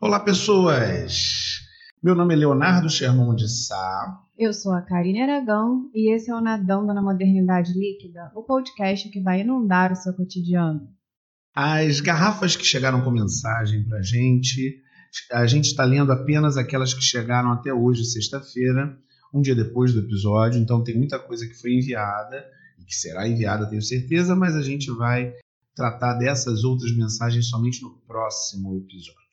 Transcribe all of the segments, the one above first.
Olá, pessoas! Meu nome é Leonardo Sherman de Sá. Eu sou a Karine Aragão e esse é o Nadando na Modernidade Líquida, o podcast que vai inundar o seu cotidiano. As garrafas que chegaram com mensagem para a gente, a gente está lendo apenas aquelas que chegaram até hoje, sexta-feira, um dia depois do episódio, então tem muita coisa que foi enviada e que será enviada, tenho certeza, mas a gente vai tratar dessas outras mensagens somente no próximo episódio.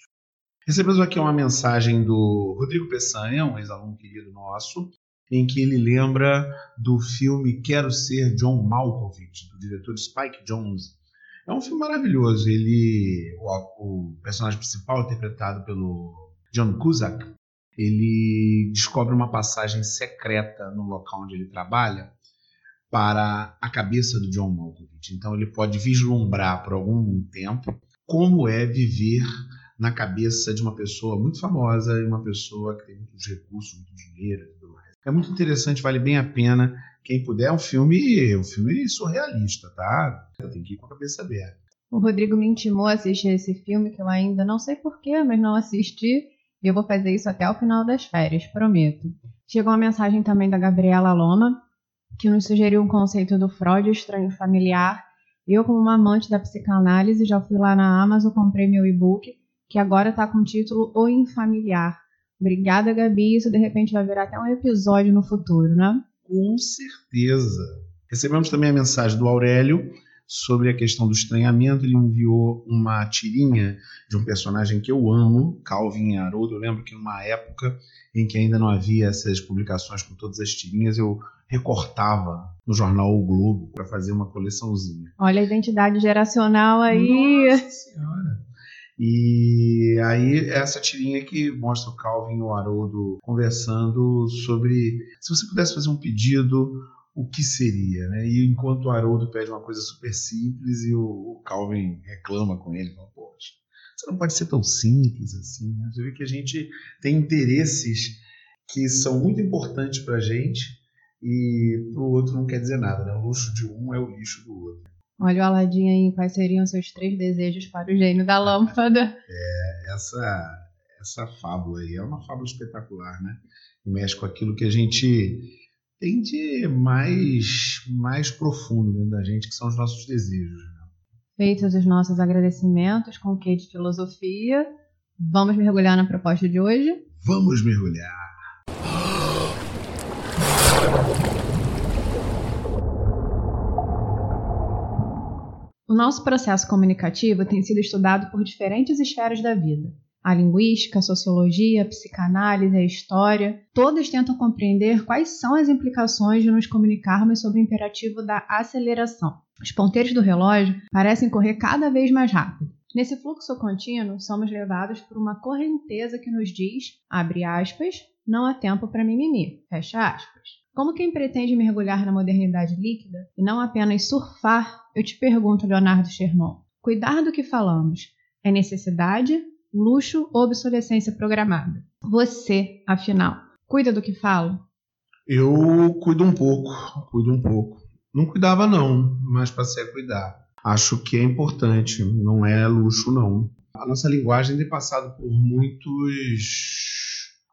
Recebemos aqui uma mensagem do Rodrigo Peçanha, um ex-aluno querido nosso, em que ele lembra do filme Quero Ser John Malkovich, do diretor Spike Jonze. É um filme maravilhoso. Ele, o, o personagem principal, interpretado pelo John Cusack, ele descobre uma passagem secreta no local onde ele trabalha para a cabeça do John Malkovich. Então ele pode vislumbrar por algum tempo como é viver na cabeça de uma pessoa muito famosa e uma pessoa que tem muitos recursos, muito dinheiro e tudo mais. É muito interessante, vale bem a pena. Quem puder, é um filme, um filme surrealista, tá? Tem que ir com a cabeça aberta. O Rodrigo me intimou a assistir esse filme que eu ainda não sei porquê, mas não assisti. E eu vou fazer isso até o final das férias, prometo. Chegou uma mensagem também da Gabriela Loma, que nos sugeriu um conceito do Freud estranho familiar. Eu, como uma amante da psicanálise, já fui lá na Amazon, comprei meu e-book que agora está com o título O Infamiliar. Obrigada, Gabi. Isso de repente vai virar até um episódio no futuro, né? Com certeza. Recebemos também a mensagem do Aurélio sobre a questão do estranhamento. Ele enviou uma tirinha de um personagem que eu amo, Calvin Haroldo. Eu lembro que em uma época em que ainda não havia essas publicações com todas as tirinhas, eu recortava no jornal O Globo para fazer uma coleçãozinha. Olha a identidade geracional aí. Nossa senhora. E aí, essa tirinha que mostra o Calvin e o Haroldo conversando sobre se você pudesse fazer um pedido, o que seria, né? E enquanto o Haroldo pede uma coisa super simples e o, Calvin reclama com ele, fala, poxa, você não pode ser tão simples assim, né? Você vê que a gente tem interesses que são muito importantes para a gente e para o outro não quer dizer nada, né? O luxo de um é o lixo do outro. Olha o Aladim aí, quais seriam seus três desejos para o gênio da lâmpada? É, essa, essa fábula aí é uma fábula espetacular, né? E mexe com aquilo que a gente tem de mais, mais profundo dentro da gente, que são os nossos desejos. Né? Feitos os nossos agradecimentos com o que de filosofia, vamos mergulhar na proposta de hoje? Vamos mergulhar! O nosso processo comunicativo tem sido estudado por diferentes esferas da vida. A linguística, a sociologia, a psicanálise, a história, todas tentam compreender quais são as implicações de nos comunicarmos sob o imperativo da aceleração. Os ponteiros do relógio parecem correr cada vez mais rápido. Nesse fluxo contínuo, somos levados por uma correnteza que nos diz, abre aspas, não há tempo para mimimi, fecha aspas. Como quem pretende mergulhar na modernidade líquida e não apenas surfar, eu te pergunto, Leonardo Sherman, cuidar do que falamos é necessidade, luxo ou obsolescência programada? Você, afinal, cuida do que fala? Eu cuido um pouco, cuido um pouco. Não cuidava não, mas passei a cuidar. Acho que é importante, não é luxo não. A nossa linguagem tem passado por muitos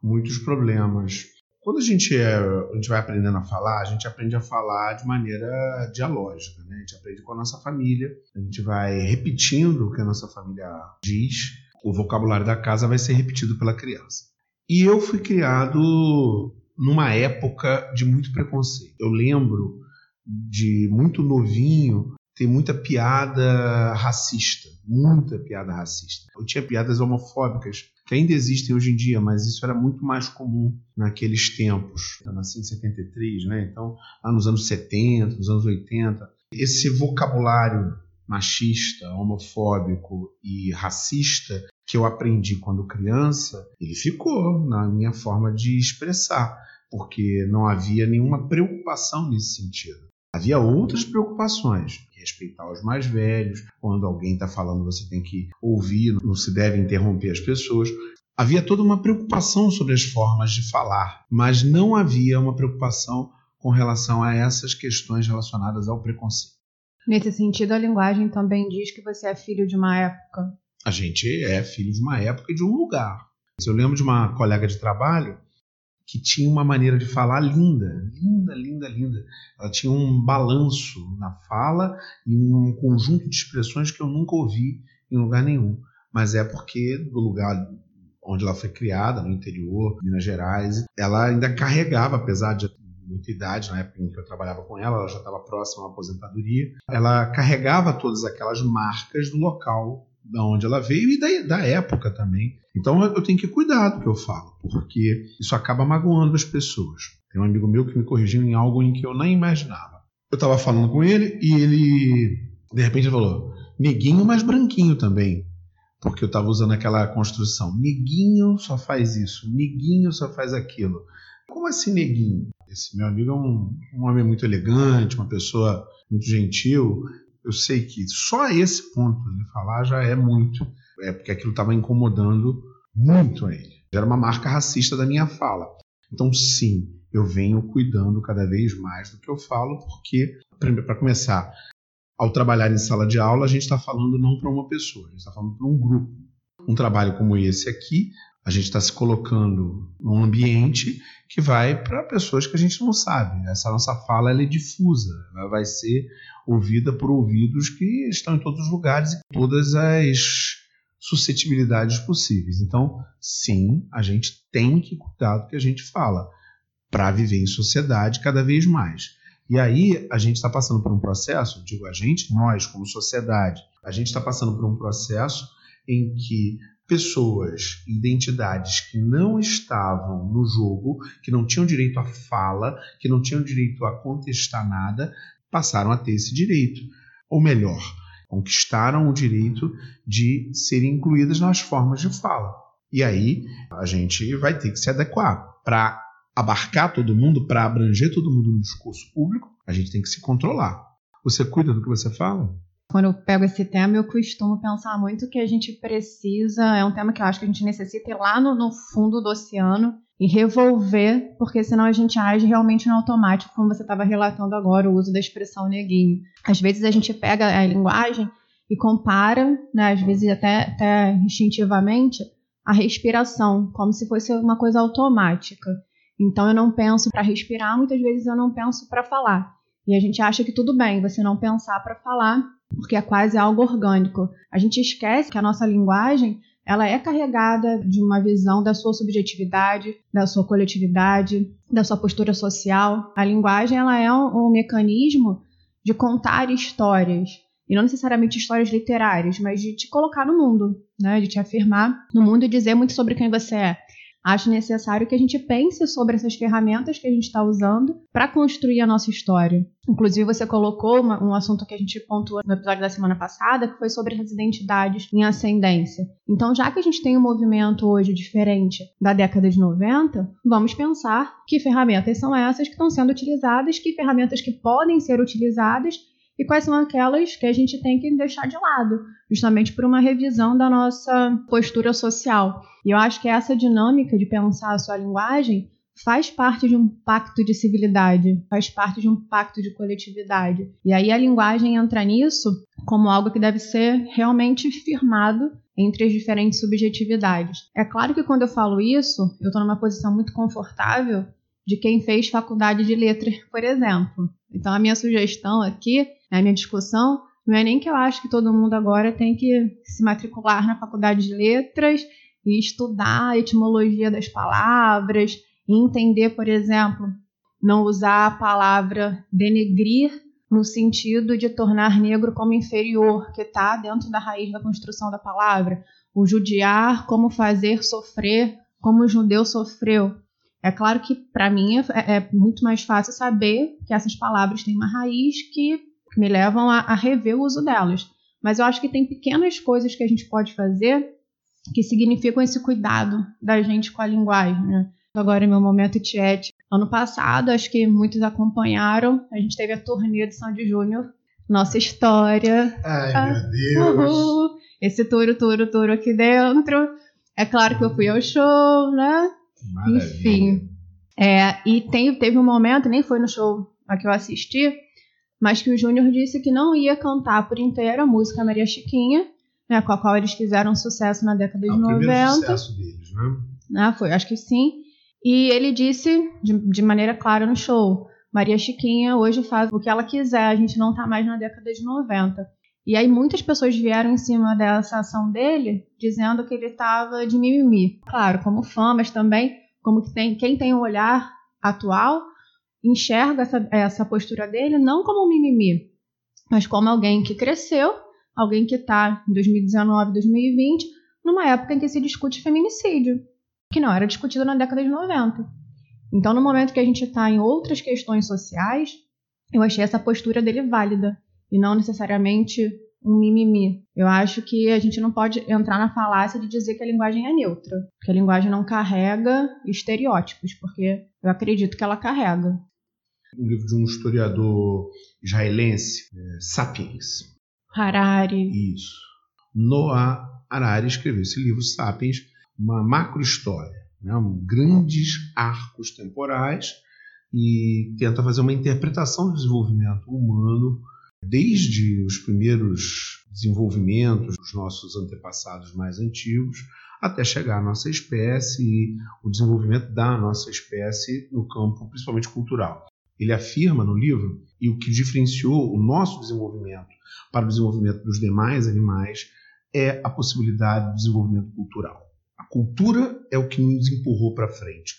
muitos problemas quando a gente, é, a gente vai aprendendo a falar, a gente aprende a falar de maneira dialógica, né? A gente aprende com a nossa família, a gente vai repetindo o que a nossa família diz, o vocabulário da casa vai ser repetido pela criança. E eu fui criado numa época de muito preconceito. Eu lembro de muito novinho tem muita piada racista, muita piada racista. Eu tinha piadas homofóbicas que ainda existem hoje em dia, mas isso era muito mais comum naqueles tempos. Eu nasci em 73, né? Então, lá nos anos 70, nos anos 80, esse vocabulário machista, homofóbico e racista que eu aprendi quando criança, ele ficou na minha forma de expressar, porque não havia nenhuma preocupação nesse sentido. Havia outras preocupações, respeitar os mais velhos, quando alguém está falando você tem que ouvir, não se deve interromper as pessoas. Havia toda uma preocupação sobre as formas de falar, mas não havia uma preocupação com relação a essas questões relacionadas ao preconceito. Nesse sentido, a linguagem também diz que você é filho de uma época. A gente é filho de uma época e de um lugar. Eu lembro de uma colega de trabalho que tinha uma maneira de falar linda, linda, linda, linda. Ela tinha um balanço na fala e um conjunto de expressões que eu nunca ouvi em lugar nenhum. Mas é porque do lugar onde ela foi criada, no interior, Minas Gerais, ela ainda carregava, apesar de muita idade, na época em que eu trabalhava com ela, ela já estava próxima à aposentadoria, ela carregava todas aquelas marcas do local da onde ela veio e da, da época também. Então eu tenho que cuidar do que eu falo, porque isso acaba magoando as pessoas. Tem um amigo meu que me corrigiu em algo em que eu nem imaginava. Eu estava falando com ele e ele, de repente, falou: neguinho, mas branquinho também. Porque eu estava usando aquela construção. Neguinho só faz isso, neguinho só faz aquilo. Como assim, neguinho? Esse meu amigo é um, um homem muito elegante, uma pessoa muito gentil eu sei que só esse ponto de falar já é muito, é porque aquilo estava incomodando muito a ele. Era uma marca racista da minha fala. Então, sim, eu venho cuidando cada vez mais do que eu falo, porque, para começar, ao trabalhar em sala de aula, a gente está falando não para uma pessoa, a gente está falando para um grupo. Um trabalho como esse aqui, a gente está se colocando num ambiente que vai para pessoas que a gente não sabe. Essa nossa fala é difusa, ela vai ser ouvida por ouvidos que estão em todos os lugares e todas as suscetibilidades possíveis. Então, sim, a gente tem que cuidar do que a gente fala para viver em sociedade cada vez mais. E aí a gente está passando por um processo, digo a gente, nós como sociedade, a gente está passando por um processo em que pessoas, identidades que não estavam no jogo, que não tinham direito à fala, que não tinham direito a contestar nada, passaram a ter esse direito. Ou melhor, conquistaram o direito de serem incluídas nas formas de fala. E aí a gente vai ter que se adequar. Para abarcar todo mundo, para abranger todo mundo no discurso público, a gente tem que se controlar. Você cuida do que você fala? Quando eu pego esse tema, eu costumo pensar muito que a gente precisa, é um tema que eu acho que a gente necessita ir lá no, no fundo do oceano e revolver, porque senão a gente age realmente no automático, como você estava relatando agora, o uso da expressão neguinho. Às vezes a gente pega a linguagem e compara, né, às vezes até, até instintivamente, a respiração, como se fosse uma coisa automática. Então eu não penso para respirar, muitas vezes eu não penso para falar. E a gente acha que tudo bem você não pensar para falar, porque é quase algo orgânico. A gente esquece que a nossa linguagem ela é carregada de uma visão da sua subjetividade, da sua coletividade, da sua postura social. A linguagem ela é um, um mecanismo de contar histórias, e não necessariamente histórias literárias, mas de te colocar no mundo, né? de te afirmar no mundo e dizer muito sobre quem você é acho necessário que a gente pense sobre essas ferramentas que a gente está usando para construir a nossa história. Inclusive, você colocou uma, um assunto que a gente pontuou no episódio da semana passada, que foi sobre as identidades em ascendência. Então, já que a gente tem um movimento hoje diferente da década de 90, vamos pensar que ferramentas são essas que estão sendo utilizadas, que ferramentas que podem ser utilizadas e quais são aquelas que a gente tem que deixar de lado, justamente por uma revisão da nossa postura social. E eu acho que essa dinâmica de pensar a sua linguagem faz parte de um pacto de civilidade, faz parte de um pacto de coletividade. E aí a linguagem entra nisso como algo que deve ser realmente firmado entre as diferentes subjetividades. É claro que quando eu falo isso, eu estou numa posição muito confortável de quem fez faculdade de letras, por exemplo. Então a minha sugestão aqui a minha discussão não é nem que eu acho que todo mundo agora tem que se matricular na faculdade de letras e estudar a etimologia das palavras e entender, por exemplo, não usar a palavra denegrir no sentido de tornar negro como inferior, que está dentro da raiz da construção da palavra. O judiar como fazer sofrer como o judeu sofreu. É claro que para mim é, é, muito mais fácil saber que essas palavras têm uma raiz que me levam a, a rever o uso delas. Mas eu acho que tem pequenas coisas que a gente pode fazer que significam esse cuidado da gente com a linguagem. Né? Agora, meu momento tiete. Ano passado, acho que muitos acompanharam, a gente teve a turnê de Sandy Júnior, nossa história. Ai, ah, meu Deus! Uhul, esse touro, touro, touro aqui dentro. É claro que eu fui ao show, né? Maravilha. Enfim. É, e tem, teve um momento, nem foi no show a que eu assisti, mas que o Júnior disse que não ia cantar por inteiro a música Maria Chiquinha, né, com a qual eles fizeram sucesso na década É de o primeiro 90. sucesso deles, né? né? Foi, acho que sim. E ele disse de, de maneira clara no show: Maria Chiquinha hoje faz o que ela quiser, a gente não tá mais na década de 90. E aí muitas pessoas vieram em cima dessa ação dele, dizendo que ele tava de mimimi. Claro, como fã, mas também como que tem, quem tem o olhar atual enxerga essa, essa postura dele não como um mimimi, mas como alguém que cresceu, alguém que está em 2019, 2020, numa época em que se discute feminicídio, que não era discutido na década de 90. Então, no momento que a gente está em outras questões sociais, eu achei essa postura dele válida e não necessariamente um mimimi. Eu acho que a gente não pode entrar na falácia de dizer que a linguagem é neutra, que a linguagem não carrega estereótipos, porque eu acredito que ela carrega. Um livro de um historiador israelense, é, Sapiens. Harari. Isso. Noah Harari escreveu esse livro, Sapiens, uma macrohistória, né? um, grandes arcos temporais e tenta fazer uma interpretação do desenvolvimento humano desde os primeiros desenvolvimentos dos nossos antepassados mais antigos até chegar à nossa espécie e o desenvolvimento da nossa espécie no campo principalmente cultural. Ele afirma no livro e o que diferenciou o nosso desenvolvimento para o desenvolvimento dos demais animais é a possibilidade do desenvolvimento cultural. A cultura é o que nos empurrou para frente.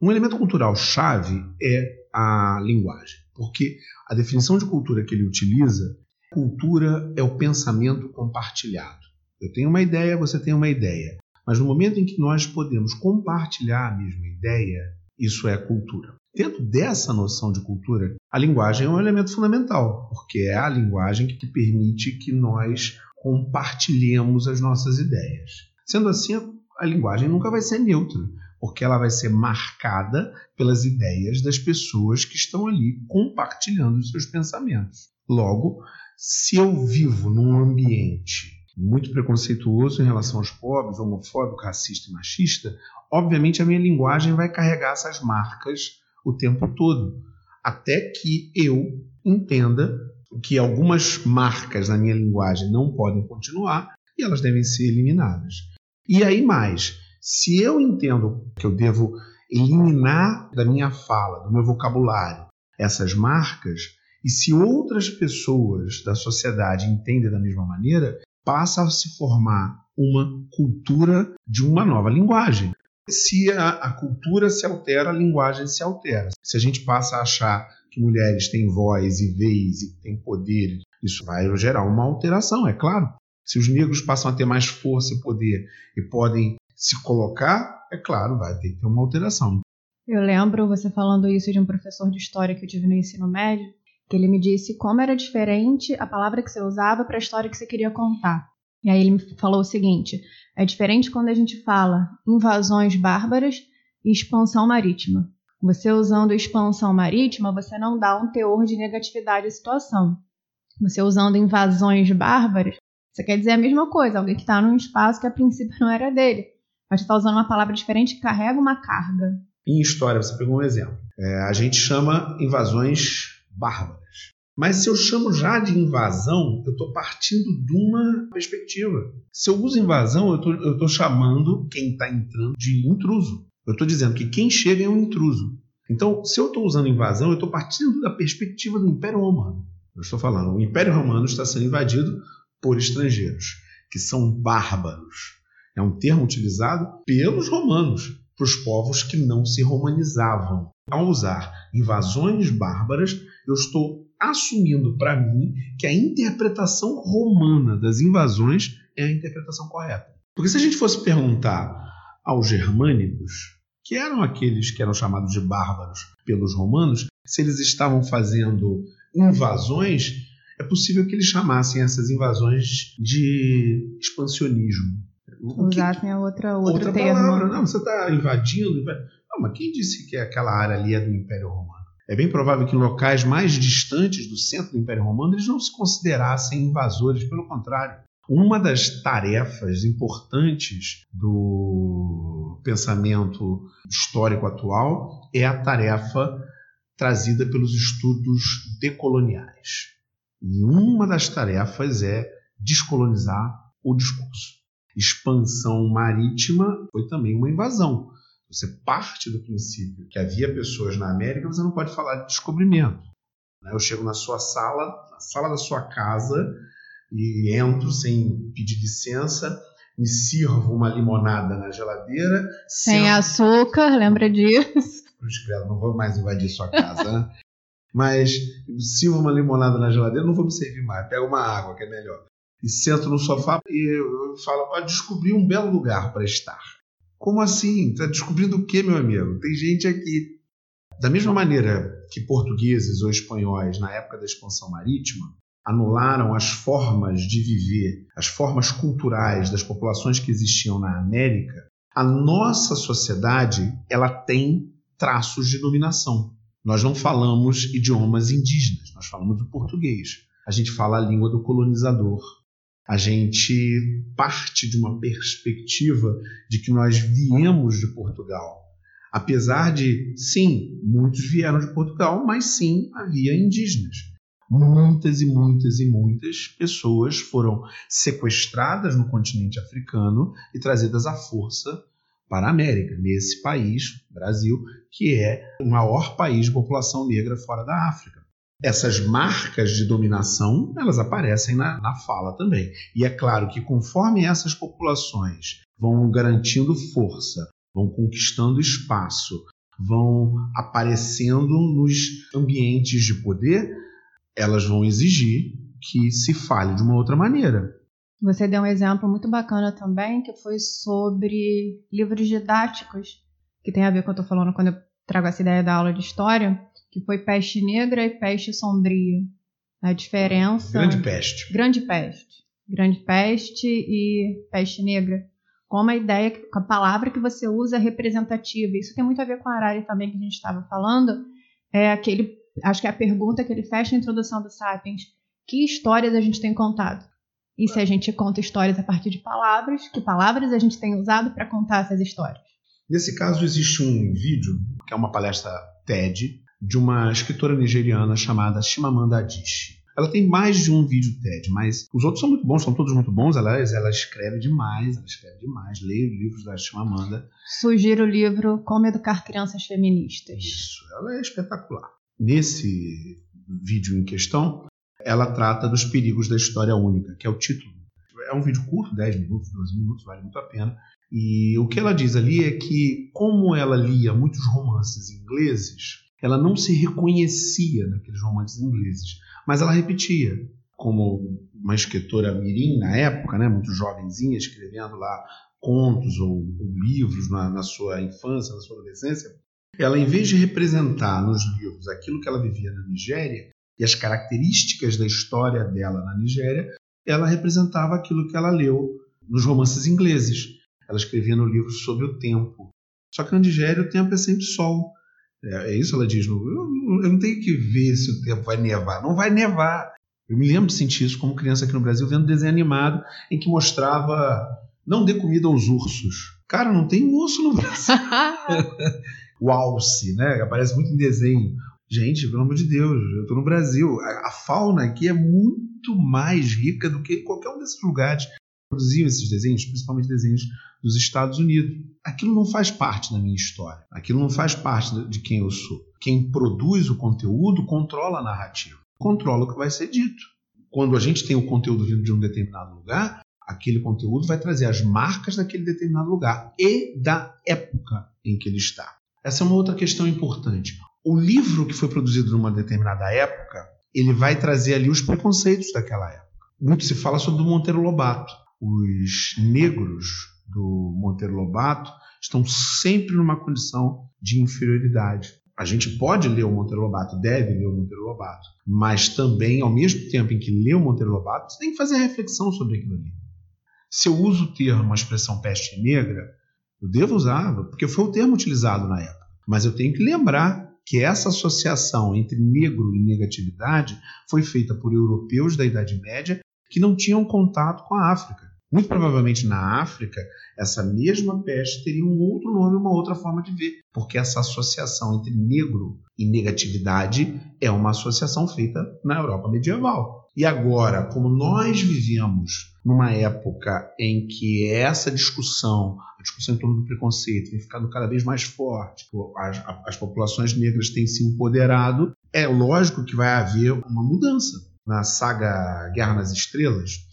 Um elemento cultural chave é a linguagem, porque a definição de cultura que ele utiliza, cultura é o pensamento compartilhado. Eu tenho uma ideia, você tem uma ideia, mas no momento em que nós podemos compartilhar a mesma ideia, isso é cultura. Dentro dessa noção de cultura, a linguagem é um elemento fundamental, porque é a linguagem que permite que nós compartilhemos as nossas ideias. Sendo assim, a linguagem nunca vai ser neutra, porque ela vai ser marcada pelas ideias das pessoas que estão ali compartilhando os seus pensamentos. Logo, se eu vivo num ambiente muito preconceituoso em relação aos pobres, homofóbico, racista e machista, obviamente a minha linguagem vai carregar essas marcas o tempo todo, até que eu entenda que algumas marcas na minha linguagem não podem continuar e elas devem ser eliminadas. E aí mais, se eu entendo que eu devo eliminar da minha fala, do meu vocabulário, essas marcas, e se outras pessoas da sociedade entendem da mesma maneira, passa a se formar uma cultura de uma nova linguagem. Se a, a, cultura se altera, a linguagem se altera. Se a gente passa a achar que mulheres têm voz e vez e têm poder, isso vai gerar uma alteração, é claro. Se os negros passam a ter mais força e poder e podem se colocar, é claro, vai ter que ter uma alteração. Eu lembro você falando isso de um professor de história que eu tive no ensino médio, que ele me disse como era diferente a palavra que você usava para a história que você queria contar. E aí ele me falou o seguinte: é diferente quando a gente fala invasões bárbaras e expansão marítima. Você usando expansão marítima, você não dá um teor de negatividade à situação. Você usando invasões bárbaras, você quer dizer a mesma coisa, alguém que está num espaço que a princípio não era dele. Mas você está usando uma palavra diferente que carrega uma carga. Em história, você pegou um exemplo. É, a gente chama invasões bárbaras. Mas se eu chamo já de invasão, eu estou partindo de uma perspectiva. Se eu uso invasão, eu estou chamando quem está entrando de intruso. Eu estou dizendo que quem chega é um intruso. Então, se eu estou usando invasão, eu estou partindo da perspectiva do Império Romano. Eu estou falando, o Império Romano está sendo invadido por estrangeiros, que são bárbaros. É um termo utilizado pelos romanos para os povos que não se romanizavam. Ao usar invasões bárbaras, eu estou assumindo para mim que a interpretação romana das invasões é a interpretação correta. Porque se a gente fosse perguntar aos germânicos, que eram aqueles que eram chamados de bárbaros pelos romanos, se eles estavam fazendo invasões, é possível que eles chamassem essas invasões de expansionismo. Usassem a outra, outra termo. palavra. Não, você está invadindo. Não, mas quem disse que aquela área ali é do Império Romano? É bem provável que em locais mais distantes do centro do Império Romano eles não se considerassem invasores, pelo contrário. Uma das tarefas importantes do pensamento histórico atual é a tarefa trazida pelos estudos decoloniais. E uma das tarefas é descolonizar o discurso. Expansão marítima foi também uma invasão. Você parte do princípio que havia pessoas na América, você não pode falar de descobrimento. Eu chego na sua sala, na sala da sua casa, e entro sem pedir licença, me sirvo uma limonada na geladeira. Sem sento... açúcar, lembra disso? não vou mais invadir sua casa, né? Mas sirvo uma limonada na geladeira, não vou me servir mais. Pego uma água, que é melhor. E sento no sofá e eu falo, pode descobrir um belo lugar para estar. Como assim? Está descobrindo o quê, meu amigo? Tem gente aqui. Da mesma maneira que portugueses ou espanhóis, na época da expansão marítima, anularam as formas de viver, as formas culturais das populações que existiam na América, a nossa sociedade ela tem traços de dominação. Nós não falamos idiomas indígenas, nós falamos o português. A gente fala a língua do colonizador. A gente parte de uma perspectiva de que nós viemos de Portugal. Apesar de, sim, muitos vieram de Portugal, mas sim havia indígenas muitas e muitas e muitas pessoas foram sequestradas no continente africano e trazidas à força para a América, nesse país, Brasil, que é o maior país de população negra fora da África. Essas marcas de dominação, elas aparecem na, na fala também. E é claro que conforme essas populações vão garantindo força, vão conquistando espaço, vão aparecendo nos ambientes de poder, elas vão exigir que se fale de uma outra maneira. Você deu um exemplo muito bacana também, que foi sobre livros didáticos, que tem a ver com o que eu estou falando quando eu trago essa ideia da aula de história, que foi peste negra e peste sombria. A diferença. Grande peste. Grande peste. Grande peste e peste negra. Como a ideia, a palavra que você usa é representativa. Isso tem muito a ver com a Arari também que a gente estava falando. É aquele acho que é a pergunta que ele fecha a introdução do Sapiens: que histórias a gente tem contado? E se a gente conta histórias a partir de palavras, que palavras a gente tem usado para contar essas histórias? Nesse caso, existe um vídeo, que é uma palestra TED, de uma escritora nigeriana chamada Chimamanda Adichie. Ela tem mais de um vídeo TED, mas os outros são muito bons, são todos muito bons. Ela, ela escreve demais, ela escreve demais. Leia os livros da Chimamanda. Sugiro o livro Como Educar Crianças Feministas. Isso, ela é espetacular. Nesse vídeo em questão, ela trata dos perigos da história única, que é o título. É um vídeo curto, 10 minutos, 12 minutos, vale muito a pena. E o que ela diz ali é que, como ela lia muitos romances ingleses, ela não se reconhecia naqueles romances ingleses, mas ela repetia. Como uma escritora mirim na época, né, muito jovenzinha, escrevendo lá contos ou, ou livros na, na sua infância, na sua adolescência, ela, em vez de representar nos livros aquilo que ela vivia na Nigéria e as características da história dela na Nigéria, ela representava aquilo que ela leu nos romances ingleses. Ela escrevia no livro sobre o tempo. Só que na Nigéria o tempo é sempre sol. É, é isso ela diz. No, eu, eu não tenho que ver se o tempo vai nevar. Não vai nevar. Eu me lembro de sentir isso como criança aqui no Brasil, vendo desenho animado em que mostrava não dê comida aos ursos. Cara, não tem urso no Brasil. o alce, né? Aparece muito em desenho. Gente, pelo amor de Deus, eu estou no Brasil. A, a, fauna aqui é muito mais rica do que qualquer um desses lugares produziam esses desenhos, principalmente desenhos dos Estados Unidos. Aquilo não faz parte da minha história. Aquilo não faz parte de quem eu sou. Quem produz o conteúdo controla a narrativa, controla o que vai ser dito. Quando a gente tem o conteúdo vindo de um determinado lugar, aquele conteúdo vai trazer as marcas daquele determinado lugar e da época em que ele está. Essa é uma outra questão importante. O livro que foi produzido numa determinada época, ele vai trazer ali os preconceitos daquela época. Muito se fala sobre o Monteiro Lobato. Os negros do Monteiro Lobato estão sempre numa condição de inferioridade. A gente pode ler o Monteiro Lobato, deve ler o Monteiro Lobato, mas também, ao mesmo tempo em que lê o Monteiro Lobato, você tem que fazer reflexão sobre aquilo ali. Se eu uso o termo, a expressão peste negra, eu devo usar, porque foi o termo utilizado na época. Mas eu tenho que lembrar que essa associação entre negro e negatividade foi feita por europeus da Idade Média que não tinham contato com a África. Muito provavelmente na África, essa mesma peste teria um outro nome, uma outra forma de ver, porque essa associação entre negro e negatividade é uma associação feita na Europa medieval. E agora, como nós vivemos numa época em que essa discussão, a discussão em torno do preconceito, tem ficado cada vez mais forte, as, as populações negras têm se empoderado, é lógico que vai haver uma mudança. Na saga Guerra nas Estrelas,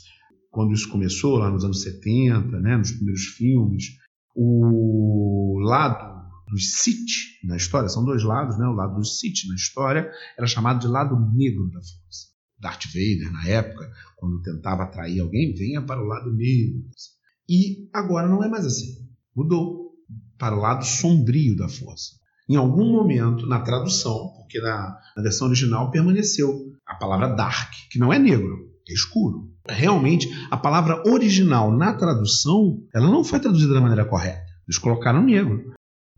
quando isso começou, lá nos anos 70, né, nos primeiros filmes, o lado dos Sith na história, são dois lados, né, o lado dos Sith na história era chamado de lado negro da força. Darth Vader, na época, quando tentava atrair alguém, venha para o lado negro. E agora não é mais assim. Mudou para o lado sombrio da força. Em algum momento, na tradução, porque na, na versão original permaneceu a palavra dark, que não é negro, escuro. Realmente, a palavra original na tradução, ela não foi traduzida da maneira correta. Eles colocaram negro.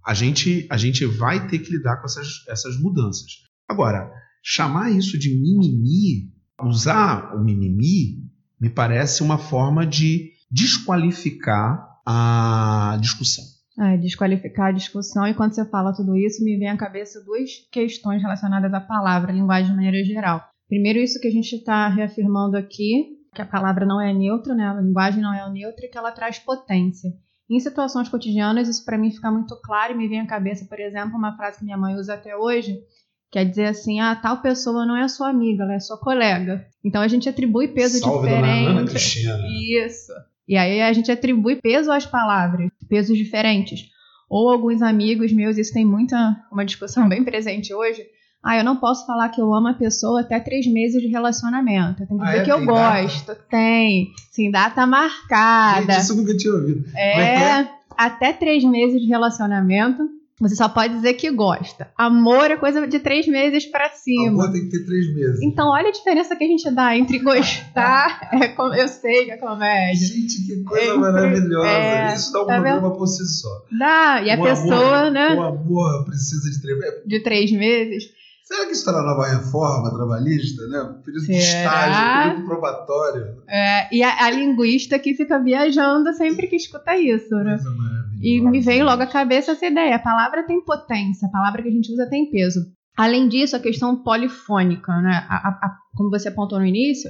A gente, a gente vai ter que lidar com essas, essas mudanças. Agora, chamar isso de mimimi, usar o mimimi, me parece uma forma de desqualificar a discussão. É, desqualificar a discussão, e quando você fala tudo isso, me vem à cabeça duas questões relacionadas à palavra, à linguagem de maneira geral. Primeiro, isso que a gente está reafirmando aqui, que a palavra não é neutra, né? a linguagem não é neutra e que ela traz potência. Em situações cotidianas, isso para mim fica muito claro e me vem à cabeça, por exemplo, uma frase que minha mãe usa até hoje, quer dizer assim, ah, tal pessoa não é sua amiga, ela é sua colega. Então a gente atribui peso Salve diferente. Ana Cristina. Isso. E aí a gente atribui peso às palavras, pesos diferentes. Ou alguns amigos meus, isso tem muita uma discussão bem presente hoje, ah, eu não posso falar que eu amo a pessoa até três meses de relacionamento. Tem que dizer ah, é? que eu gosto. Data? Tem. Sim, data marcada. Gente, isso eu nunca tinha ouvido. É, é, até três meses de relacionamento. Você só pode dizer que gosta. Amor é coisa de três meses para cima. Amor tem que ter três meses. Então, olha a diferença que a gente dá entre gostar. é, eu sei que é comédia. Gente, que coisa entre, maravilhosa. É, Isso dá um tá programa vendo? por si só. Dá. E a o pessoa, amor, né? O amor precisa de três meses. De três meses. Será que isso está na nova reforma trabalhista, né? Período Será? de estágio, período probatório. É, e a, a, linguista que fica viajando sempre que escuta isso, né? E me veio logo à cabeça essa ideia. A palavra tem potência, a palavra que a gente usa tem peso. Além disso, a questão polifônica, né? A, a, como você apontou no início,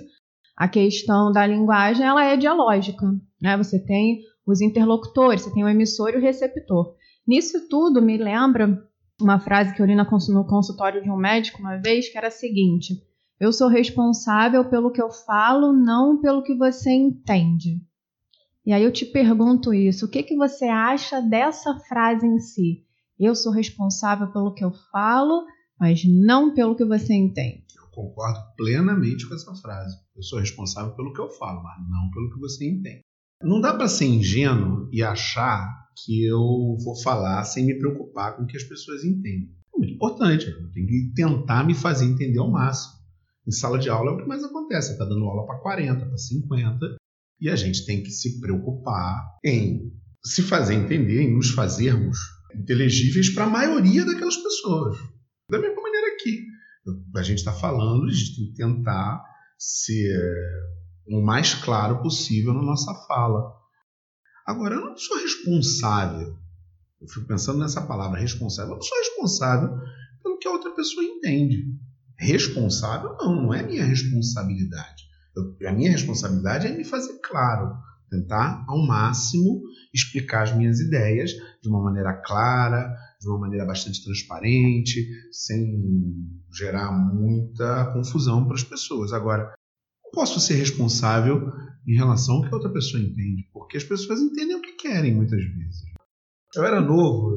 a questão da linguagem ela é dialógica. Né? Você tem os interlocutores, você tem o emissor e o receptor. Nisso tudo me lembra uma frase que eu li no consultório de um médico uma vez, que era a seguinte: Eu sou responsável pelo que eu falo, não pelo que você entende. E aí eu te pergunto isso: o que, que você acha dessa frase em si? Eu sou responsável pelo que eu falo, mas não pelo que você entende. Eu concordo plenamente com essa frase. Eu sou responsável pelo que eu falo, mas não pelo que você entende. Não dá para ser ingênuo e achar que eu vou falar sem me preocupar com o que as pessoas entendem. É muito importante, eu tenho que tentar me fazer entender ao máximo. Em sala de aula é o que mais acontece, você está dando aula para 40, para 50, e a gente tem que se preocupar em se fazer entender, em nos fazermos inteligíveis para a maioria daquelas pessoas. Da mesma maneira aqui. A gente está falando, a gente tem que tentar ser o mais claro possível na nossa fala. Agora, eu não sou responsável. Eu fico pensando nessa palavra responsável. Eu não sou responsável pelo que a outra pessoa entende. Responsável, não, não é minha responsabilidade. Eu, a minha responsabilidade é me fazer claro, tentar ao máximo explicar as minhas ideias de uma maneira clara, de uma maneira bastante transparente, sem gerar muita confusão para as pessoas. Agora, posso ser responsável em relação ao que a outra pessoa entende, porque as pessoas entendem o que querem muitas vezes. Eu era novo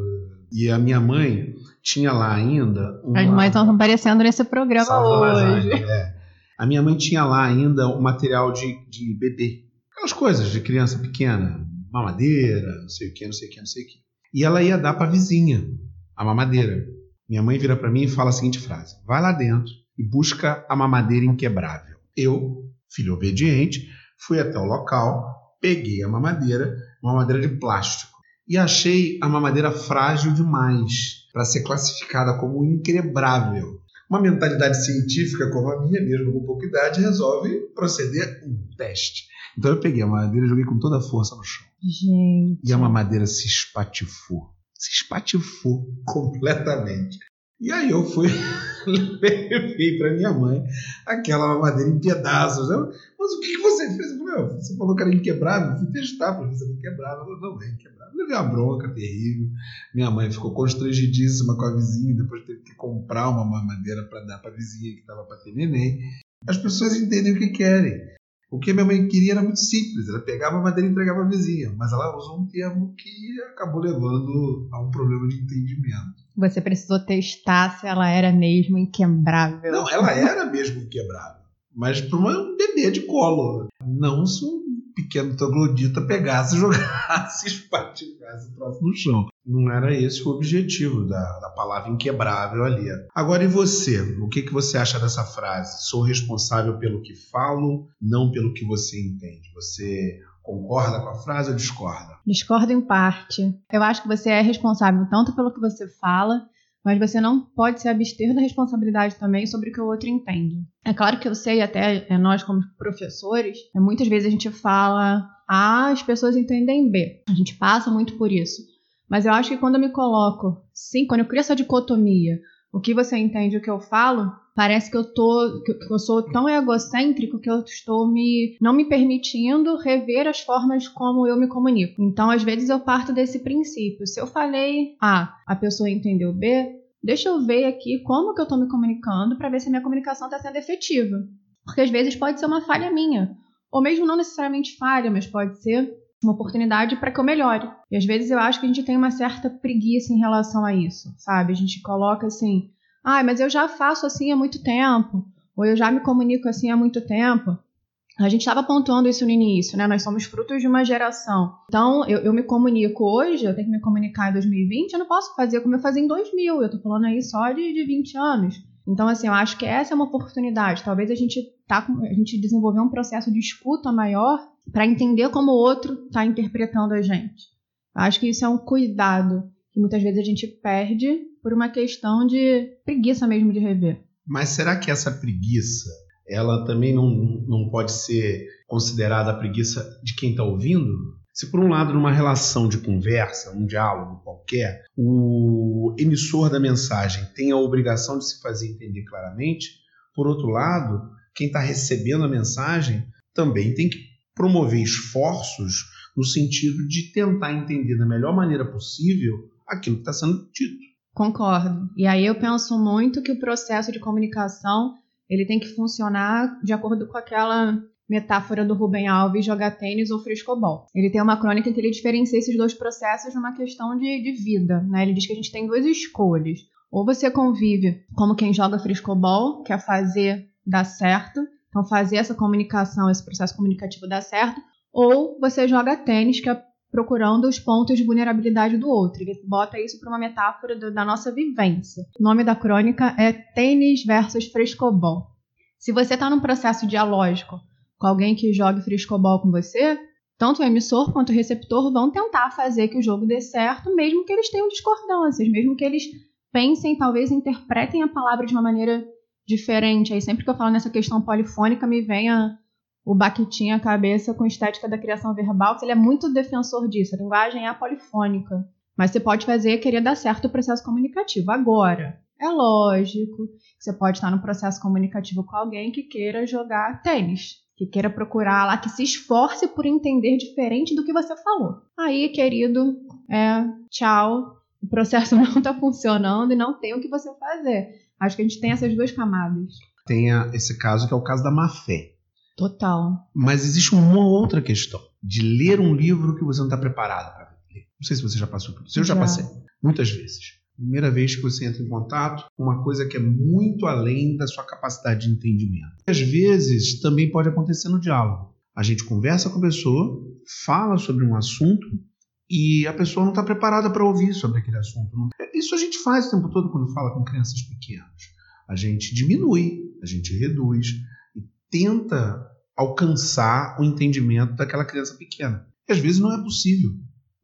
e a minha mãe tinha lá ainda. Uma... As mães estão aparecendo nesse programa hoje. é. A minha mãe tinha lá ainda o um material de, de bebê. Aquelas coisas de criança pequena, mamadeira, não sei o que, não sei o que, não sei o que. E ela ia dar para a vizinha a mamadeira. Minha mãe vira para mim e fala a seguinte frase: vai lá dentro e busca a mamadeira inquebrável. Eu, filho obediente, Fui até o local, peguei a mamadeira, uma mamadeira de plástico, e achei a mamadeira frágil demais para ser classificada como inquebrável. Uma mentalidade científica como a minha, mesmo com pouca idade, resolve proceder um teste. Então eu peguei a madeira e joguei com toda a força no chão. Gente. E a mamadeira se espatifou. Se espatifou completamente. E aí eu fui, levei para minha mãe aquela mamadeira em pedaços. Ela, Mas o que, que você fez? Eu falei, você falou que era inquebrável, eu fui testar para ver se era inquebrável. Ela não, é inquebrável. Levei uma bronca terrível. Minha mãe ficou constrangidíssima com a vizinha, depois teve que comprar uma mamadeira para dar para a vizinha que estava para ter neném. As pessoas entendem o que querem. O que minha mãe queria era muito simples, ela pegava a madeira e entregava à vizinha, mas ela usou um termo que acabou levando a um problema de entendimento. Você precisou testar se ela era mesmo inquebrável. Não, ela era mesmo inquebrável, mas para um bebê de colo, não se um pequeno troglodita pegasse, jogasse, espatifasse o troço no chão. Não era esse o objetivo da, da palavra inquebrável ali. Agora, e você? O que, que você acha dessa frase? Sou responsável pelo que falo, não pelo que você entende. Você concorda com a frase ou discorda? Discordo em parte. Eu acho que você é responsável tanto pelo que você fala, mas você não pode se abster da responsabilidade também sobre o que o outro entende. É claro que eu sei, até é, nós como professores, é, muitas vezes a gente fala A, as pessoas entendem B. A gente passa muito por isso. Mas eu acho que quando eu me coloco, sim, quando eu crio essa dicotomia, o que você entende o que eu falo, parece que eu tô que eu sou tão egocêntrico que eu estou me não me permitindo rever as formas como eu me comunico. Então, às vezes eu parto desse princípio. Se eu falei A, a pessoa entendeu B, deixa eu ver aqui como que eu estou me comunicando para ver se a minha comunicação está sendo efetiva. Porque às vezes pode ser uma falha minha, ou mesmo não necessariamente falha, mas pode ser uma oportunidade para que eu melhore. E às vezes eu acho que a gente tem uma certa preguiça em relação a isso, sabe? A gente coloca assim, ah, mas eu já faço assim há muito tempo, ou eu já me comunico assim há muito tempo. A gente estava pontuando isso no início, né? Nós somos frutos de uma geração. Então, eu, eu, me comunico hoje, eu tenho que me comunicar em 2020, eu não posso fazer como eu fazia em 2000. Eu tô falando aí só de, de 20 anos. Então, assim, eu acho que essa é uma oportunidade. Talvez a gente tá com, a gente desenvolver um processo de escuta maior para entender como o outro está interpretando a gente. Eu acho que isso é um cuidado que muitas vezes a gente perde por uma questão de preguiça mesmo de rever. Mas será que essa preguiça, ela também não, não pode ser considerada a preguiça de quem está ouvindo? Se por um lado, numa relação de conversa, um diálogo qualquer, o emissor da mensagem tem a obrigação de se fazer entender claramente, por outro lado, quem está recebendo a mensagem também tem que promover esforços no sentido de tentar entender da melhor maneira possível aquilo que está sendo dito. Concordo. E aí eu penso muito que o processo de comunicação ele tem que funcionar de acordo com aquela metáfora do Rubem Alves jogar tênis ou frescobol. Ele tem uma crônica em que ele diferencia esses dois processos numa questão de, de vida. Né? Ele diz que a gente tem duas escolhas. Ou você convive como quem joga frescobol, quer fazer dar certo, então fazer essa comunicação, esse processo comunicativo dar certo, ou você joga tênis, que é procurando os pontos de vulnerabilidade do outro. Ele bota isso para uma metáfora do, da nossa vivência. O nome da crônica é Tênis versus Frescobol. Se você está num processo dialógico com alguém que jogue frescobol com você, tanto o emissor quanto o receptor vão tentar fazer que o jogo dê certo, mesmo que eles tenham discordâncias, mesmo que eles pensem, talvez interpretem a palavra de uma maneira diferente. Aí sempre que eu falo nessa questão polifônica, me vem a, o Bakhtin à cabeça com estética da criação verbal, que ele é muito defensor disso. A linguagem é polifônica. Mas você pode fazer querer dar certo o processo comunicativo. Agora, é lógico que você pode estar no processo comunicativo com alguém que queira jogar tênis que queira procurar lá, que se esforce por entender diferente do que você falou. Aí, querido, é, tchau, o processo não está funcionando e não tem o que você fazer. Acho que a gente tem essas duas camadas. Tem esse caso que é o caso da má fé. Total. Mas existe uma outra questão de ler um livro que você não está preparado para ler. Não sei se você já passou por isso. Eu já, já passei, muitas vezes primeira vez que você entra em contato com uma coisa que é muito além da sua capacidade de entendimento. Às vezes também pode acontecer no diálogo. A gente conversa com a pessoa, fala sobre um assunto e a pessoa não está preparada para ouvir sobre aquele assunto. Isso a gente faz o tempo todo quando fala com crianças pequenas. A gente diminui, a gente reduz tenta alcançar o entendimento daquela criança pequena. E às vezes não é possível.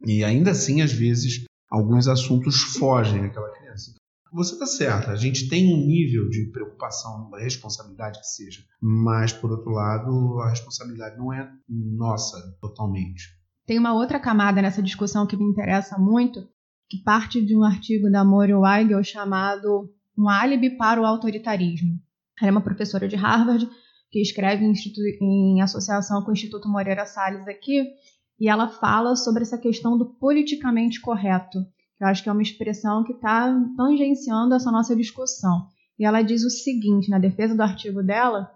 E ainda assim, às vezes, alguns assuntos fogem àquela criança. Você está certa, a gente tem um nível de preocupação, responsabilidade que seja, mas por outro lado, a responsabilidade não é nossa totalmente. Tem uma outra camada nessa discussão que me interessa muito, que parte de um artigo da Mori Weigel chamado Um álibi para o autoritarismo. Ela é uma professora de Harvard que escreve em, associação com o Instituto Moreira Salles aqui, e ela fala sobre essa questão do politicamente correto, que eu acho que é uma expressão que está tangenciando essa nossa discussão. E ela diz o seguinte, na defesa do artigo dela,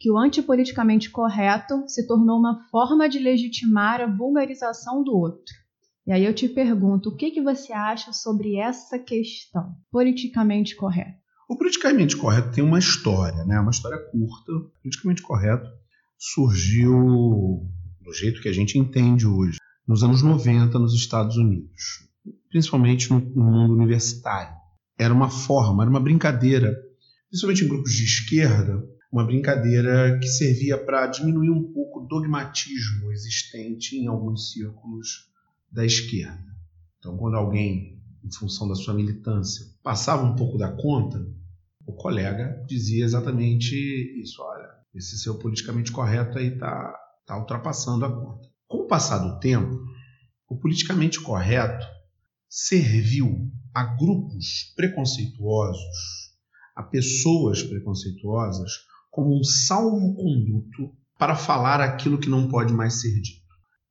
que o antipoliticamente correto se tornou uma forma de legitimar a vulgarização do outro. E aí eu te pergunto, o que, que você acha sobre essa questão, politicamente correto? O politicamente correto tem uma história, né? uma história curta. O politicamente correto surgiu do jeito que a gente entende hoje, nos anos 90 nos Estados Unidos, principalmente no, mundo universitário. Era uma forma, era uma brincadeira, principalmente em grupos de esquerda, uma brincadeira que servia para diminuir um pouco o dogmatismo existente em alguns círculos da esquerda. Então, quando alguém, em função da sua militância, passava um pouco da conta, o colega dizia exatamente isso: olha, esse seu politicamente correto aí está tá ultrapassando a conta. Com o passar do tempo, o politicamente correto serviu a grupos preconceituosos, a pessoas preconceituosas, como um salvo-conduto para falar aquilo que não pode mais ser dito.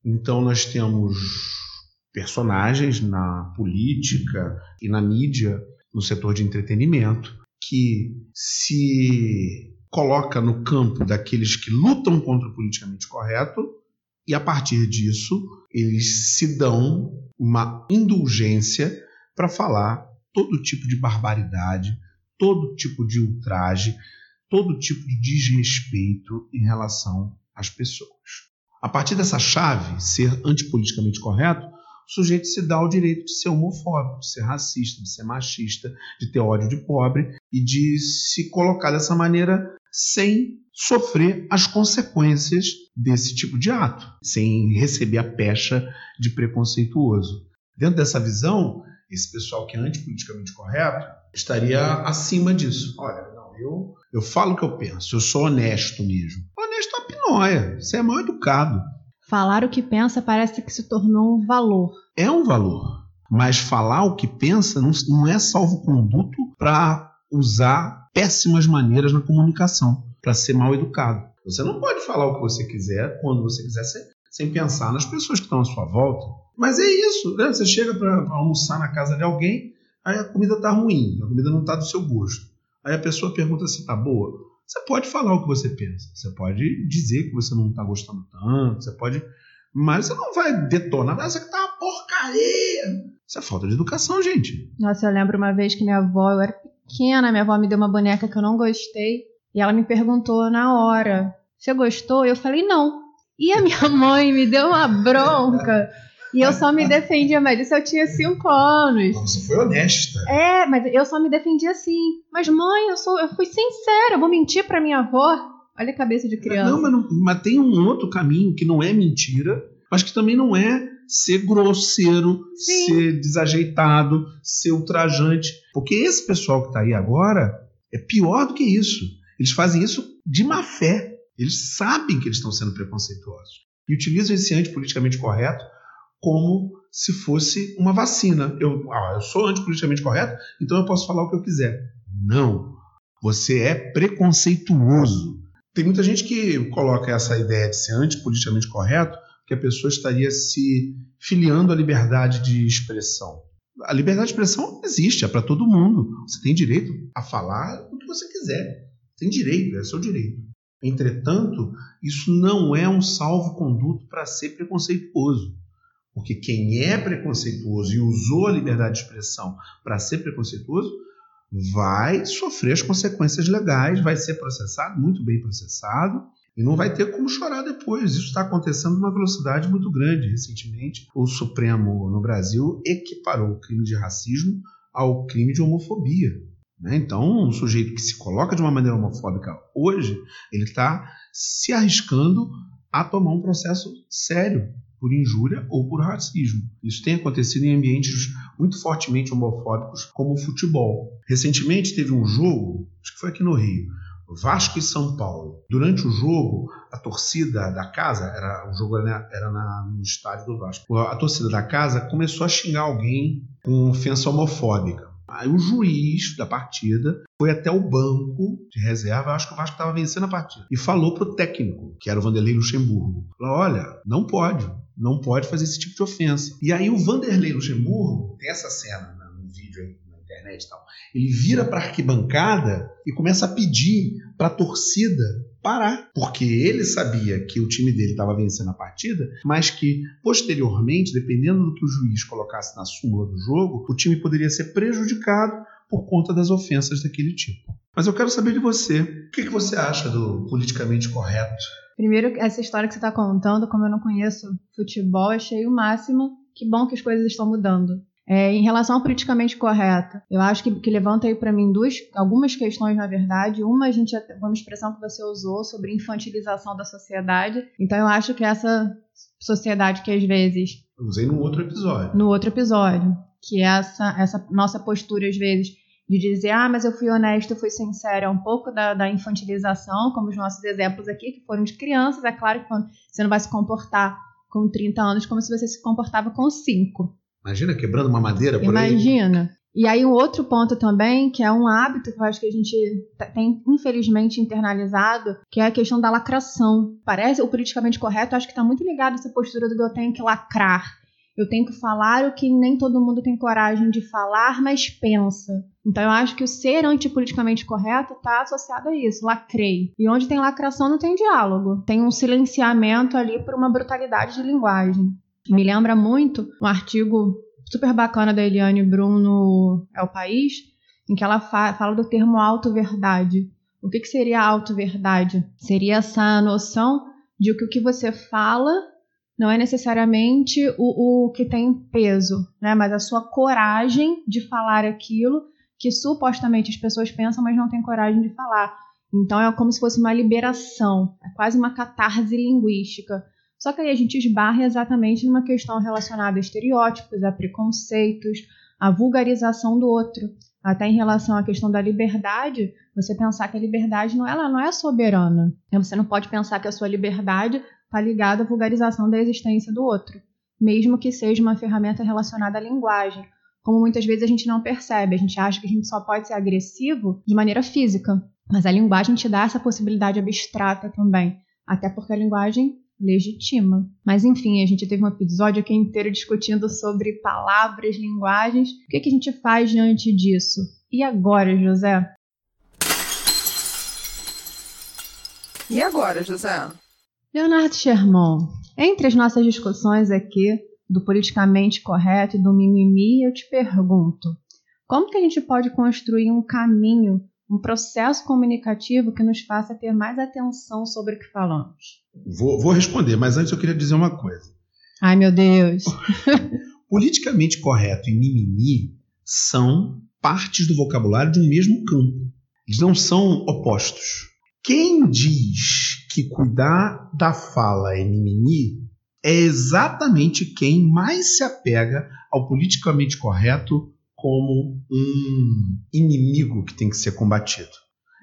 Então, nós temos personagens na política e na mídia, no setor de entretenimento, que se coloca no campo daqueles que lutam contra o politicamente correto e a partir disso eles se dão uma indulgência para falar todo tipo de barbaridade, todo tipo de ultraje, todo tipo de desrespeito em relação às pessoas. A partir dessa chave, ser antipoliticamente correto, o sujeito se dá o direito de ser homofóbico, de ser racista, de ser machista, de ter ódio de pobre e de se colocar dessa maneira sem sofrer as consequências desse tipo de ato, sem receber a pecha de preconceituoso. Dentro dessa visão, esse pessoal que é antipoliticamente correto estaria acima disso. Olha, não, eu, eu falo o que eu penso, eu sou honesto mesmo. Honesto é uma pinóia, você é mal educado. Falar o que pensa parece que se tornou um valor. É um valor. Mas falar o que pensa não, não é salvo-conduto para usar péssimas maneiras na comunicação, para ser mal educado. Você não pode falar o que você quiser, quando você quiser, sem, sem pensar nas pessoas que estão à sua volta. Mas é isso, né? Você chega para almoçar na casa de alguém, aí a comida está ruim, a comida não está do seu gosto. Aí a pessoa pergunta se está boa. Você pode falar o que você pensa, você pode dizer que você não está gostando tanto, você pode. Mas você não vai detonar, essa que tá uma porcaria. Isso é falta de educação, gente. Nossa, eu lembro uma vez que minha avó, eu era pequena, minha avó me deu uma boneca que eu não gostei, e ela me perguntou na hora: Você gostou? Eu falei: Não. E a minha mãe me deu uma bronca. E eu só me defendia, mas isso eu tinha cinco anos. Você foi honesta. É, mas eu só me defendia assim. Mas mãe, eu sou, eu fui sincera, eu vou mentir pra minha avó. Olha a cabeça de criança. Não, mas, não, mas tem um outro caminho que não é mentira, mas que também não é ser grosseiro, Sim. ser desajeitado, ser ultrajante. Porque esse pessoal que está aí agora é pior do que isso. Eles fazem isso de má fé. Eles sabem que eles estão sendo preconceituosos. E utilizam esse antipoliticamente correto como se fosse uma vacina. Eu, ah, eu sou antipoliticamente correto, então eu posso falar o que eu quiser. Não. Você é preconceituoso. Tem muita gente que coloca essa ideia de ser antipoliticamente correto que a pessoa estaria se filiando à liberdade de expressão. A liberdade de expressão existe, é para todo mundo. Você tem direito a falar o que você quiser. Tem direito, é seu direito. Entretanto, isso não é um salvo-conduto para ser preconceituoso. Porque quem é preconceituoso e usou a liberdade de expressão para ser preconceituoso vai sofrer as consequências legais, vai ser processado, muito bem processado, e não vai ter como chorar depois. Isso está acontecendo numa velocidade muito grande. Recentemente, o Supremo no Brasil equiparou o crime de racismo ao crime de homofobia. Né? Então, um sujeito que se coloca de uma maneira homofóbica hoje, ele está se arriscando a tomar um processo sério por injúria ou por racismo. Isso tem acontecido em ambientes muito fortemente homofóbicos, como o futebol. Recentemente teve um jogo, acho que foi aqui no Rio, Vasco e São Paulo. Durante o jogo, a torcida da casa, era, o jogo era, era na, no estádio do Vasco, a torcida da casa começou a xingar alguém com ofensa homofóbica. Aí o juiz da partida foi até o banco de reserva, acho que o Vasco estava vencendo a partida, e falou pro técnico, que era o Vanderlei Luxemburgo, falou, olha, não pode, não pode fazer esse tipo de ofensa. E aí o Vanderlei Luxemburgo, tem essa cena no vídeo aí, internet e tal. Ele vira para a arquibancada e começa a pedir para a torcida parar, porque ele sabia que o time dele estava vencendo a partida, mas que posteriormente, dependendo do que o juiz colocasse na súmula do jogo, o time poderia ser prejudicado por conta das ofensas daquele tipo. Mas eu quero saber de você, o que, que você acha do politicamente correto? Primeiro, essa história que você está contando, como eu não conheço futebol, achei o máximo. Que bom que as coisas estão mudando. É, em relação ao politicamente correto, eu acho que, que levanta aí para mim duas, algumas questões, na verdade. Uma, a gente, uma expressão que você usou sobre infantilização da sociedade. Então, eu acho que essa sociedade que às vezes. Eu usei no outro episódio. No outro episódio. Que é essa, essa nossa postura, às vezes, de dizer, ah, mas eu fui honesto, eu fui sincero, é um pouco da, da, infantilização, como os nossos exemplos aqui, que foram de crianças. É claro que você não vai se comportar com 30 anos como se você se comportava com 5. Imagina quebrando uma madeira por Imagina. aí. Imagina. E aí um outro ponto também, que é um hábito que eu acho que a gente tem infelizmente internalizado, que é a questão da lacração. Parece o politicamente correto, acho que está muito ligado a essa postura do que eu tenho que lacrar. Eu tenho que falar o que nem todo mundo tem coragem de falar, mas pensa. Então eu acho que o ser antipoliticamente correto está associado a isso, lacrei. E onde tem lacração não tem diálogo. Tem um silenciamento ali por uma brutalidade de linguagem. Me lembra muito um artigo super bacana da Eliane Bruno É o País, em que ela fa fala do termo auto-verdade. O que, que seria auto-verdade? Seria essa noção de que o que você fala não é necessariamente o, o que tem peso, né? mas a sua coragem de falar aquilo que supostamente as pessoas pensam, mas não têm coragem de falar. Então é como se fosse uma liberação, é quase uma catarse linguística. Só que aí a gente esbarra exatamente numa questão relacionada a estereótipos, a preconceitos, a vulgarização do outro. Até em relação à questão da liberdade, você pensar que a liberdade não, ela não é soberana. Você não pode pensar que a sua liberdade está ligada à vulgarização da existência do outro, mesmo que seja uma ferramenta relacionada à linguagem, como muitas vezes a gente não percebe. A gente acha que a gente só pode ser agressivo de maneira física, mas a linguagem te dá essa possibilidade abstrata também, até porque a linguagem legitima. Mas enfim, a gente teve um episódio aqui inteiro discutindo sobre palavras, linguagens. O que, que a gente faz diante disso? E agora, José? E agora, José? Leonardo Sherman, entre as nossas discussões aqui do politicamente correto e do mimimi, eu te pergunto: como que a gente pode construir um caminho um processo comunicativo que nos faça ter mais atenção sobre o que falamos? Vou, vou responder, mas antes eu queria dizer uma coisa. Ai, meu Deus. Politicamente correto e mimimi são partes do vocabulário de um mesmo campo. Eles não são opostos. Quem diz que cuidar da fala é mimimi é exatamente quem mais se apega ao politicamente correto como um inimigo que tem que ser combatido.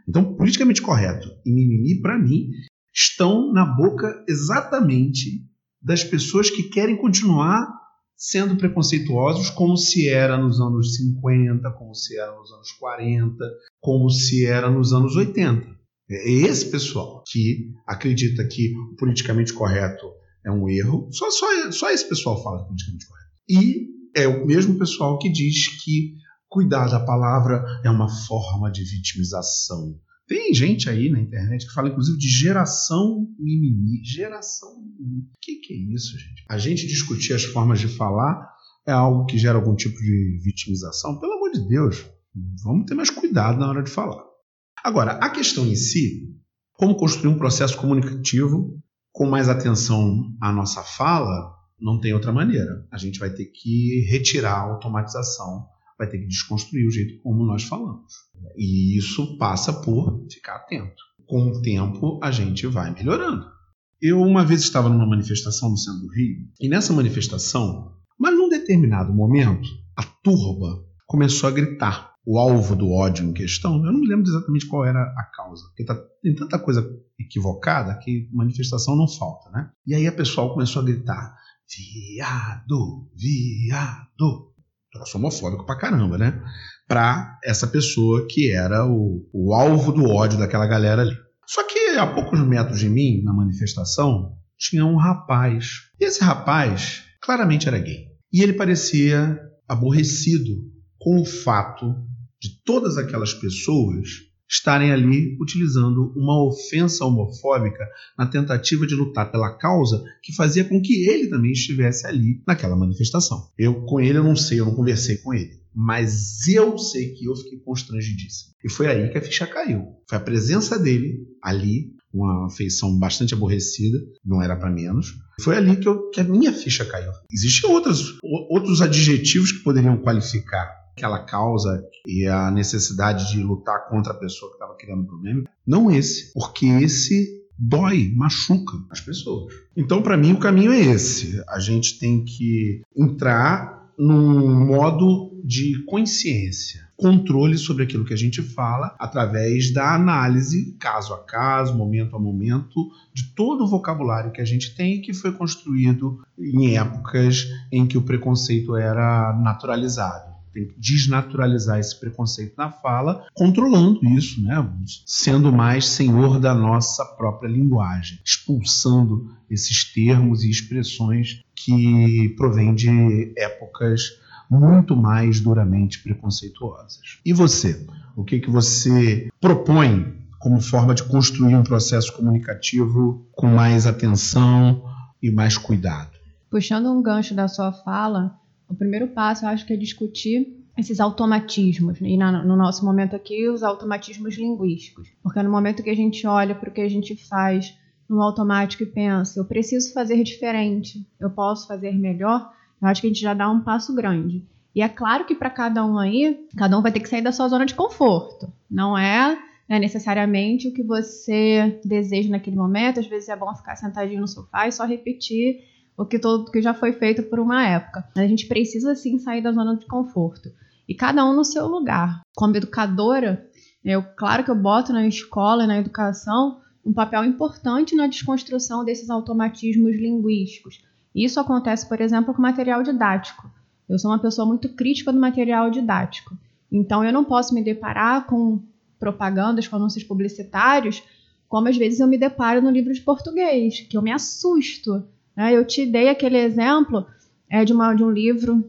Então, politicamente correto e mimimi, para mim, estão na boca exatamente das pessoas que querem continuar sendo preconceituosos como se era nos anos 50, como se era nos anos 40, como se era nos anos 80. É esse pessoal que acredita que o politicamente correto é um erro. Só, só, só esse pessoal fala politicamente correto. E é o mesmo pessoal que diz que cuidar da palavra é uma forma de vitimização. Tem gente aí na internet que fala, inclusive, de geração mimimi. Geração mimimi. O que, que é isso, gente? A gente discutir as formas de falar é algo que gera algum tipo de vitimização? Pelo amor de Deus, vamos ter mais cuidado na hora de falar. Agora, a questão em si, como construir um processo comunicativo com mais atenção à nossa fala, não tem outra maneira. A gente vai ter que retirar a automatização, vai ter que desconstruir o jeito como nós falamos. E isso passa por ficar atento. Com o tempo, a gente vai melhorando. Eu uma vez estava numa manifestação no centro do Rio, e nessa manifestação, mas num determinado momento, a turba começou a gritar. O alvo do ódio em questão, eu não me lembro exatamente qual era a causa, porque tá, tem tanta coisa equivocada que manifestação não falta, né? E aí a pessoa começou a gritar: viado, viado. Troço homofóbico pra caramba, né? Pra essa pessoa que era o, o alvo do ódio daquela galera ali. Só que a poucos metros de mim, na manifestação, tinha um rapaz. E esse rapaz claramente era gay. E ele parecia aborrecido com o fato de todas aquelas pessoas estarem ali utilizando uma ofensa homofóbica na tentativa de lutar pela causa que fazia com que ele também estivesse ali naquela manifestação. Eu com ele eu não sei, eu não conversei com ele mas eu sei que eu fiquei constrangidíssimo. E foi aí que a ficha caiu. Foi a presença dele ali, uma feição bastante aborrecida, não era para menos. Foi ali que, eu, que, a minha ficha caiu. Existem outros adjetivos que poderiam qualificar aquela causa e a necessidade de lutar contra a pessoa que estava criando o problema. Não esse, porque esse dói, machuca as pessoas. Então, para mim, o caminho é esse. A gente tem que entrar num modo de consciência, controle sobre aquilo que a gente fala através da análise caso a caso, momento a momento, de todo o vocabulário que a gente tem que foi construído em épocas em que o preconceito era naturalizado tem que desnaturalizar esse preconceito na fala, controlando isso, né? sendo mais senhor da nossa própria linguagem, expulsando esses termos e expressões que provêm de épocas muito mais duramente preconceituosas. E você? O que, que você propõe como forma de construir um processo comunicativo com mais atenção e mais cuidado? Puxando um gancho da sua fala, o primeiro passo eu acho que é discutir esses automatismos, e no nosso momento aqui, os automatismos linguísticos. Porque no momento que a gente olha para o que a gente faz no automático e pensa, eu preciso fazer diferente, eu posso fazer melhor, eu acho que a gente já dá um passo grande. E é claro que para cada um aí, cada um vai ter que sair da sua zona de conforto. Não é né, necessariamente o que você deseja naquele momento. Às vezes é bom ficar sentadinho no sofá e só repetir o que, todo, que já foi feito por uma época. A gente precisa sim sair da zona de conforto. E cada um no seu lugar. Como educadora, eu, claro que eu boto na escola e na educação um papel importante na desconstrução desses automatismos linguísticos. Isso acontece, por exemplo, com material didático. Eu sou uma pessoa muito crítica do material didático. Então, eu não posso me deparar com propagandas, com anúncios publicitários, como às vezes eu me deparo no livro de português, que eu me assusto. Né? Eu te dei aquele exemplo é, de, uma, de um livro,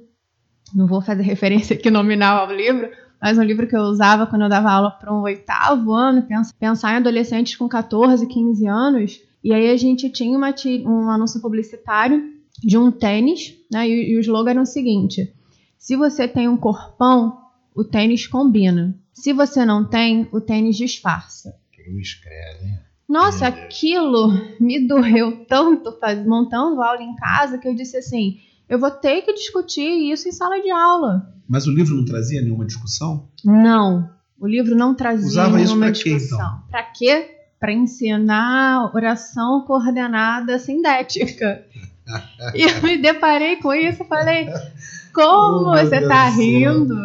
não vou fazer referência aqui nominal ao livro, mas um livro que eu usava quando eu dava aula para um oitavo ano, pensar em adolescentes com 14, 15 anos, e aí a gente tinha uma, um anúncio publicitário de um tênis, né, e, e o slogan era o seguinte, se você tem um corpão, o tênis combina. Se você não tem, o tênis disfarça. Cruz, credo, nossa, aquilo me doeu tanto faz, montando aula em casa que eu disse assim: eu vou ter que discutir isso em sala de aula. Mas o livro não trazia nenhuma discussão? Não, o livro não trazia Usava nenhuma isso pra discussão. Quê, então? Para quê? Para ensinar oração coordenada sindética. e eu me deparei com isso e falei: como Oh, você tá céu. rindo?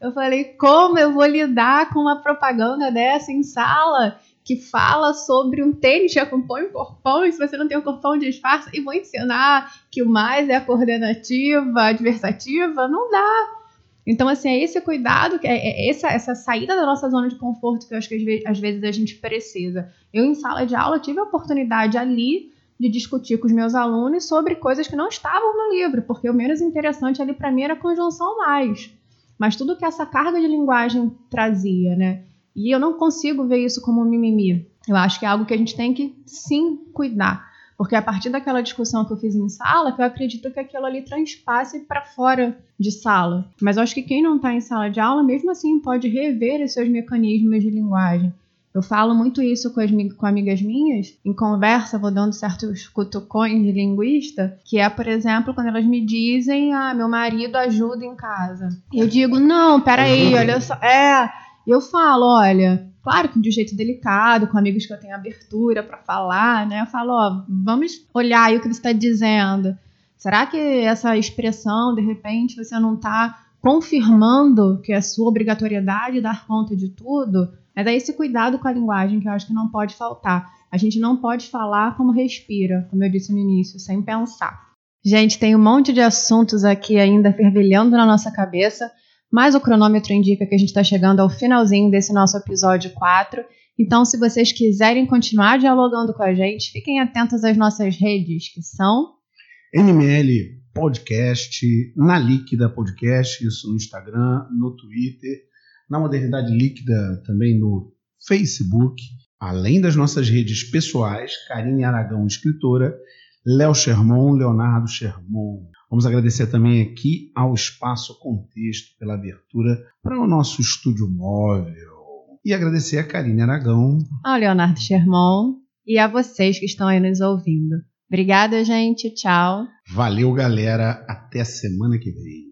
Eu falei: como eu vou lidar com uma propaganda dessa em sala? Que fala sobre um tênis que acompanha o corpão, e se você não tem o corpão, disfarça, e vou ensinar que o mais é a coordenativa, adversativa, não dá. Então, assim, é esse cuidado, é é essa, essa saída da nossa zona de conforto que eu acho que às vezes a gente precisa. Eu, em sala de aula, tive a oportunidade ali de discutir com os meus alunos sobre coisas que não estavam no livro, porque o menos interessante ali para mim era a conjunção mais. Mas tudo que essa carga de linguagem trazia, né? E eu não consigo ver isso como um mimimi. Eu acho que é algo que a gente tem que sim cuidar. Porque a partir daquela discussão que eu fiz em sala, que eu acredito que aquilo ali transpasse para fora de sala. Mas eu acho que quem não está em sala de aula, mesmo assim, pode rever os seus mecanismos de linguagem. Eu falo muito isso com, as, com amigas minhas, em conversa, vou dando certos cutucões de linguista, que é, por exemplo, quando elas me dizem, ah, meu marido ajuda em casa. Eu digo, não, peraí, olha só. É, eu falo, olha, Claro que de um jeito delicado, com amigos que eu tenho abertura para falar, né? Eu falo, ó, vamos olhar aí o que você está dizendo. Será que essa expressão, de repente, você não está confirmando que é sua obrigatoriedade dar conta de tudo? Mas é esse cuidado com a linguagem que eu acho que não pode faltar. A gente não pode falar como respira, como eu disse no início, sem pensar. Gente, tem um monte de assuntos aqui ainda fervilhando na nossa cabeça, mas o cronômetro indica que a gente está chegando ao finalzinho desse nosso episódio 4. Então, se vocês quiserem continuar dialogando com a gente, fiquem atentos às nossas redes, que são NML Podcast, na Líquida Podcast, isso no Instagram, no Twitter, na Modernidade Líquida também no Facebook, além das nossas redes pessoais, Karine Aragão, escritora, Léo Sherman, Leonardo Sherman. Vamos agradecer também aqui ao Espaço Contexto pela abertura para o nosso estúdio móvel. E agradecer a Karine Aragão. Ao Leonardo Sherman e a vocês que estão aí nos ouvindo. Obrigada, gente. Tchau. Valeu, galera. Até semana que vem.